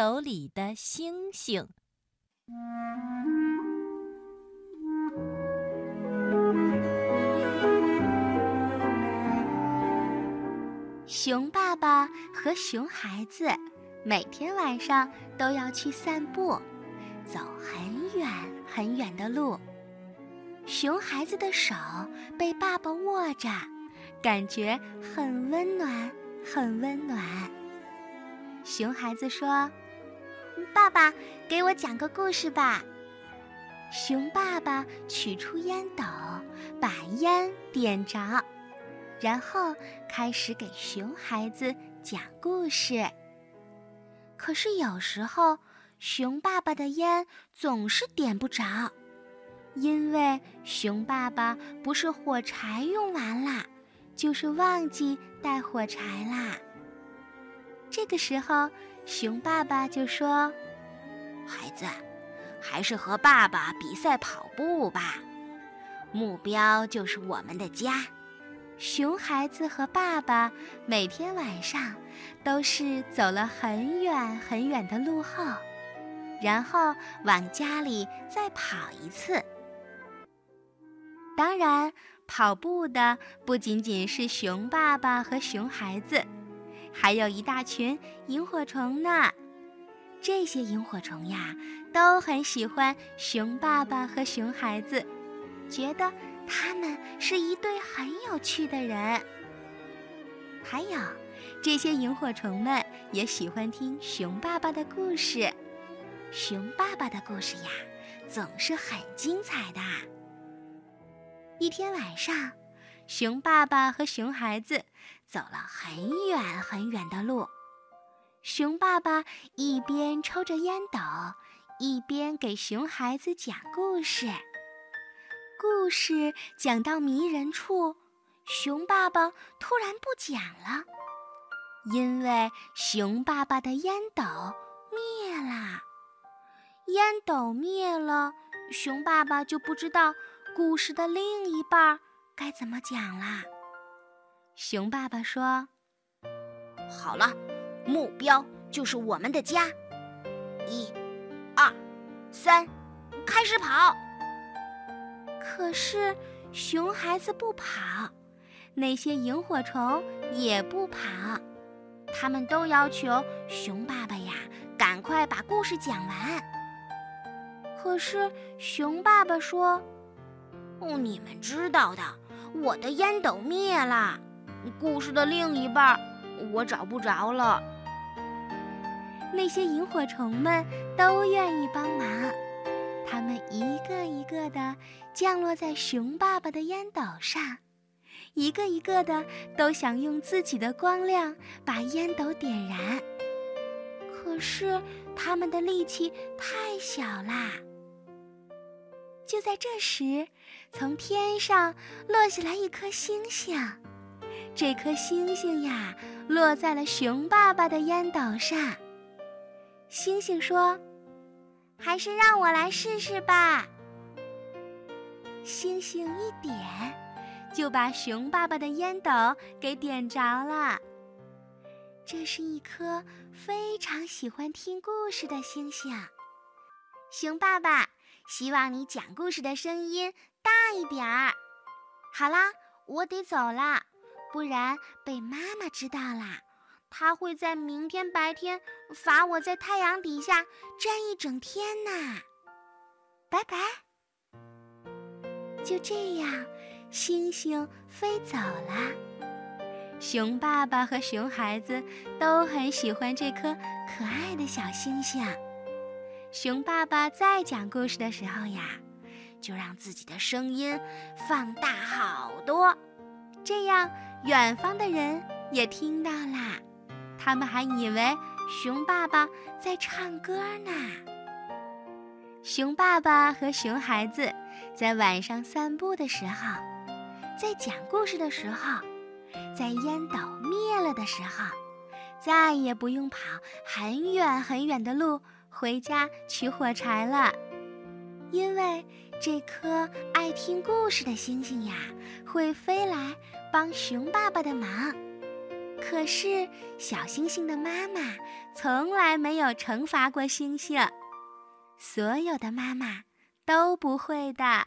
斗里的星星。熊爸爸和熊孩子每天晚上都要去散步，走很远很远的路。熊孩子的手被爸爸握着，感觉很温暖，很温暖。熊孩子说：“爸爸，给我讲个故事吧。”熊爸爸取出烟斗，把烟点着。然后开始给熊孩子讲故事。可是有时候，熊爸爸的烟总是点不着，因为熊爸爸不是火柴用完了，就是忘记带火柴啦。这个时候，熊爸爸就说：“孩子，还是和爸爸比赛跑步吧，目标就是我们的家。”熊孩子和爸爸每天晚上都是走了很远很远的路后，然后往家里再跑一次。当然，跑步的不仅仅是熊爸爸和熊孩子，还有一大群萤火虫呢。这些萤火虫呀，都很喜欢熊爸爸和熊孩子，觉得。他们是一对很有趣的人。还有，这些萤火虫们也喜欢听熊爸爸的故事。熊爸爸的故事呀，总是很精彩的。一天晚上，熊爸爸和熊孩子走了很远很远的路。熊爸爸一边抽着烟斗，一边给熊孩子讲故事。故事讲到迷人处，熊爸爸突然不讲了，因为熊爸爸的烟斗灭了。烟斗灭了，熊爸爸就不知道故事的另一半该怎么讲啦。熊爸爸说：“好了，目标就是我们的家。一、二、三，开始跑。”可是，熊孩子不跑，那些萤火虫也不跑，他们都要求熊爸爸呀，赶快把故事讲完。可是，熊爸爸说：“哦，你们知道的，我的烟斗灭了，故事的另一半我找不着了。”那些萤火虫们都愿意帮忙。它们一个一个的降落在熊爸爸的烟斗上，一个一个的都想用自己的光亮把烟斗点燃。可是他们的力气太小啦。就在这时，从天上落下来一颗星星，这颗星星呀，落在了熊爸爸的烟斗上。星星说。还是让我来试试吧。星星一点，就把熊爸爸的烟斗给点着了。这是一颗非常喜欢听故事的星星。熊爸爸，希望你讲故事的声音大一点儿。好啦，我得走了，不然被妈妈知道啦。她会在明天白天罚我在太阳底下站一整天呢。拜拜。就这样，星星飞走了。熊爸爸和熊孩子都很喜欢这颗可爱的小星星。熊爸爸在讲故事的时候呀，就让自己的声音放大好多，这样远方的人也听到啦。他们还以为熊爸爸在唱歌呢。熊爸爸和熊孩子在晚上散步的时候，在讲故事的时候，在烟斗灭了的时候，再也不用跑很远很远的路回家取火柴了，因为这颗爱听故事的星星呀，会飞来帮熊爸爸的忙。可是小星星的妈妈从来没有惩罚过星星，所有的妈妈都不会的。